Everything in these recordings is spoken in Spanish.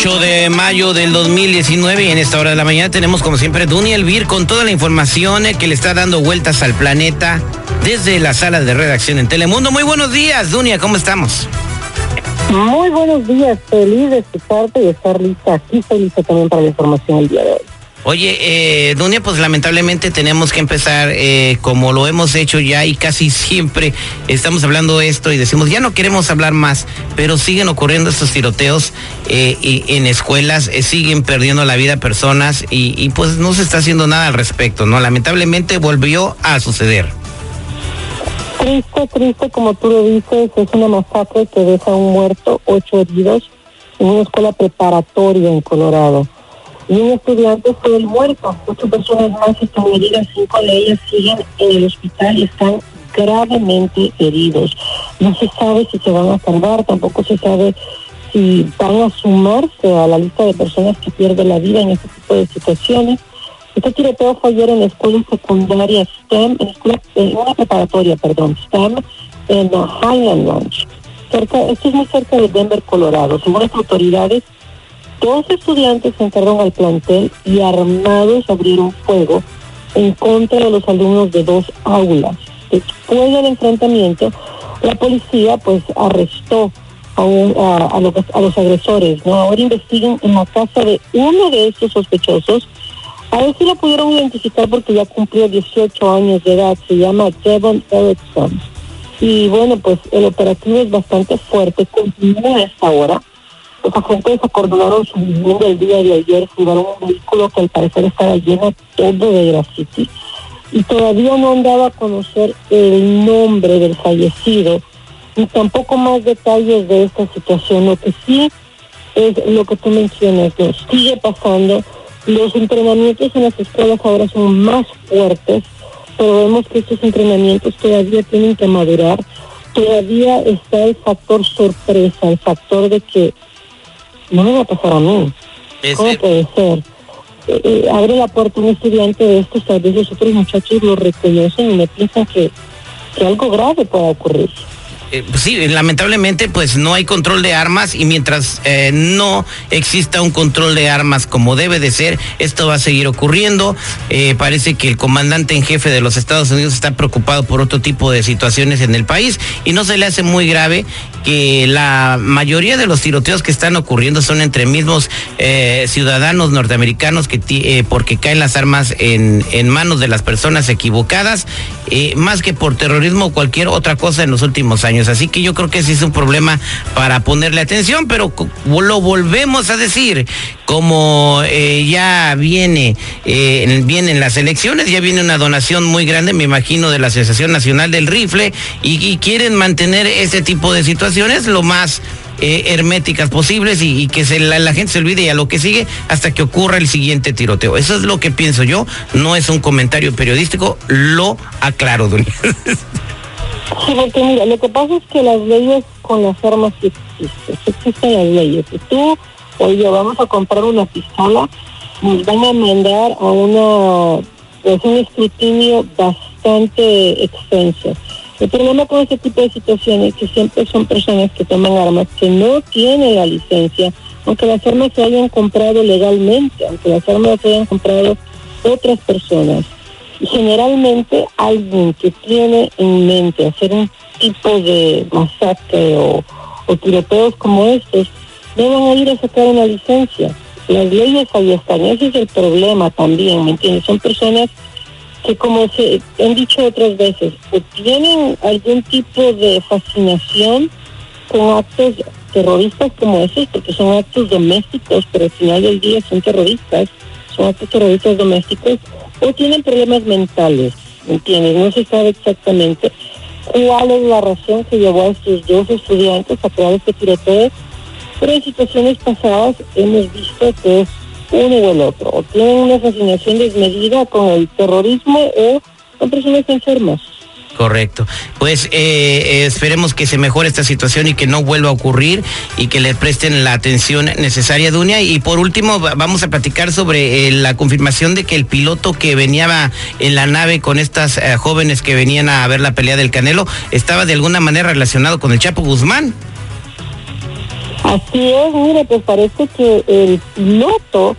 8 de mayo del 2019 y en esta hora de la mañana tenemos como siempre Duny Elvir con toda la información que le está dando vueltas al planeta desde la sala de redacción en Telemundo. Muy buenos días, Dunia, ¿cómo estamos? Muy buenos días, feliz de escucharte y estar lista aquí, feliz también para la información el día de hoy. Oye, eh, Dunia, pues lamentablemente tenemos que empezar eh, como lo hemos hecho ya y casi siempre estamos hablando esto y decimos, ya no queremos hablar más, pero siguen ocurriendo estos tiroteos eh, en escuelas, eh, siguen perdiendo la vida personas y, y pues no se está haciendo nada al respecto, ¿no? Lamentablemente volvió a suceder. Triste, triste, como tú lo dices, es una masacre que deja un muerto, ocho heridos en una escuela preparatoria en Colorado y un estudiante fue el muerto. Ocho personas más están heridas, cinco de ellas siguen en el hospital y están gravemente heridos. No se sabe si se van a salvar, tampoco se sabe si van a sumarse a la lista de personas que pierden la vida en este tipo de situaciones. Este tiroteo fue ayer en la escuela secundaria STEM, en, una preparatoria, perdón, STEM, en Highland Ranch. Cerca, esto es muy cerca de Denver, Colorado. Según las autoridades, Dos estudiantes entraron al plantel y armados abrieron fuego en contra de los alumnos de dos aulas. Después del enfrentamiento, la policía pues arrestó a, a, los, a los, agresores. Ahora investigan en la casa de uno de estos sospechosos. A ver si lo pudieron identificar porque ya cumplió 18 años de edad. Se llama Devon Erickson. Y bueno, pues el operativo es bastante fuerte. Continúa a esta hora. Los agentes acordonaron su vivienda el día de ayer, llevaron un vehículo que al parecer estaba lleno todo de graffiti y todavía no han dado a conocer el nombre del fallecido ni tampoco más detalles de esta situación. Lo que sí es lo que tú mencionas, que sigue pasando. Los entrenamientos en las escuelas ahora son más fuertes, pero vemos que estos entrenamientos todavía tienen que madurar. Todavía está el factor sorpresa, el factor de que no me va a pasar a mí. ¿Cómo puede ser? Eh, eh, abre la puerta un estudiante de estos, tal vez los otros muchachos lo reconocen y me piensan que, que algo grave pueda ocurrir. Eh, sí, lamentablemente pues no hay control de armas y mientras eh, no exista un control de armas como debe de ser, esto va a seguir ocurriendo. Eh, parece que el comandante en jefe de los Estados Unidos está preocupado por otro tipo de situaciones en el país y no se le hace muy grave que la mayoría de los tiroteos que están ocurriendo son entre mismos ciudadanos norteamericanos que porque caen las armas en manos de las personas equivocadas, más que por terrorismo o cualquier otra cosa en los últimos años. Así que yo creo que sí es un problema para ponerle atención, pero lo volvemos a decir, como eh, ya viene, eh, vienen las elecciones, ya viene una donación muy grande, me imagino, de la Asociación Nacional del Rifle, y, quieren mantener ese tipo de situaciones lo más eh, herméticas posibles y, que se, la, gente se olvide y a lo que sigue hasta que ocurra el siguiente tiroteo. Eso es lo que pienso yo, no es un comentario periodístico, lo aclaro, doña. Porque mira, lo que pasa es que las leyes con las armas existen, existen las leyes. Si tú oye, vamos a comprar una pistola, nos van a mandar a una, pues, un escrutinio bastante extenso. El problema con este tipo de situaciones es que siempre son personas que toman armas que no tienen la licencia, aunque las armas se hayan comprado legalmente, aunque las armas se hayan comprado otras personas generalmente alguien que tiene en mente hacer un tipo de masacre o, tiroteos como estos, no van a ir a sacar una licencia. Las leyes ahí están, ese es el problema también, ¿me entiendes? Son personas que como se han dicho otras veces, o tienen algún tipo de fascinación con actos terroristas como esos, porque son actos domésticos, pero al final del día son terroristas, son actos terroristas domésticos, o tienen problemas mentales, ¿entiendes? No se sabe exactamente cuál es la razón que llevó a estos dos estudiantes a crear este tiroteo, pero en situaciones pasadas hemos visto que es uno o el otro, o tienen una fascinación desmedida con el terrorismo o son personas enfermas. Correcto. Pues eh, esperemos que se mejore esta situación y que no vuelva a ocurrir y que le presten la atención necesaria, Dunia. Y por último, vamos a platicar sobre eh, la confirmación de que el piloto que venía en la nave con estas eh, jóvenes que venían a ver la pelea del Canelo estaba de alguna manera relacionado con el Chapo Guzmán. Así es, mire, pues parece que el piloto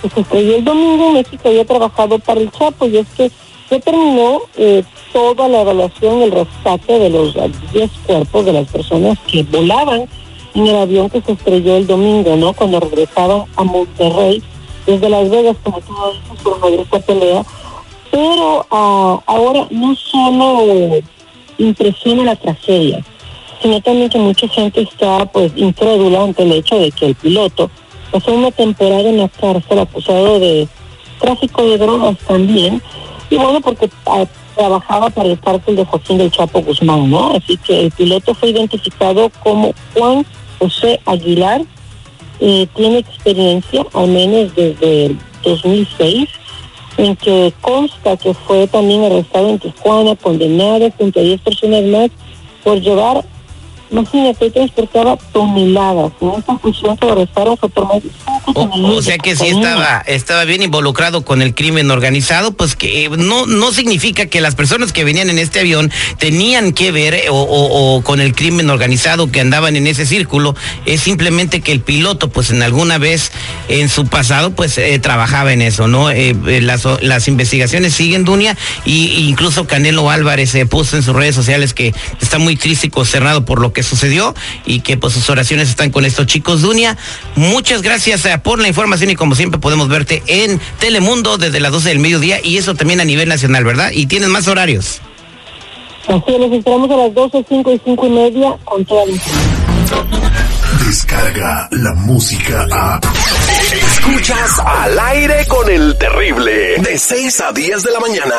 que se estrelló el domingo en México había trabajado para el Chapo y es que se terminó eh, toda la evaluación, el rescate de los 10 cuerpos de las personas que volaban en el avión que se estrelló el domingo, ¿no? Cuando regresaban a Monterrey desde Las Vegas, como tú dices, por una esta pelea. Pero ah, ahora no solo impresiona la tragedia, sino también que mucha gente está pues incrédula ante el hecho de que el piloto pasó una temporada en la cárcel acusado de tráfico de drogas también, y bueno, porque ah, trabajaba para el cárcel de Joaquín del Chapo Guzmán, ¿no? Así que el piloto fue identificado como Juan José Aguilar, tiene experiencia, al menos desde el 2006, en que consta que fue también arrestado en Tijuana, condenado junto a 10 personas más por llevar Imagínate, transportaba toneladas. En esta fusión que arrestaron fue por más de o, o, sea que si estaba, estaba bien involucrado con el crimen organizado, pues que no, no significa que las personas que venían en este avión tenían que ver o, o, con el crimen organizado que andaban en ese círculo. Es simplemente que el piloto, pues en alguna vez en su pasado, pues eh, trabajaba en eso, ¿no? Eh, eh, las, las investigaciones siguen, Dunia, y incluso Canelo Álvarez se puso en sus redes sociales que está muy triste y consternado por lo que sucedió y que pues sus oraciones están con estos chicos. Dunia, muchas gracias eh, por la información y como siempre podemos verte en Telemundo desde las 12 del mediodía y eso también a nivel nacional, ¿verdad? Y tienes más horarios. Así nos esperamos a las 12, 5 y 5 y media con toda la Descarga la música a... Escuchas al aire con el terrible de 6 a 10 de la mañana.